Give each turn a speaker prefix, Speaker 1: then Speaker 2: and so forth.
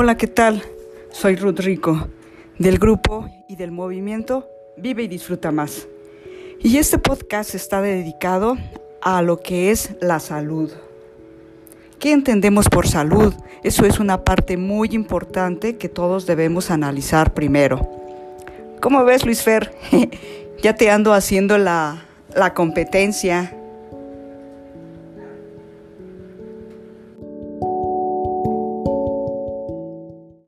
Speaker 1: Hola, ¿qué tal? Soy Ruth Rico, del grupo y del movimiento Vive y Disfruta Más. Y este podcast está dedicado a lo que es la salud. ¿Qué entendemos por salud? Eso es una parte muy importante que todos debemos analizar primero. ¿Cómo ves, Luis Fer? ya te ando haciendo la, la competencia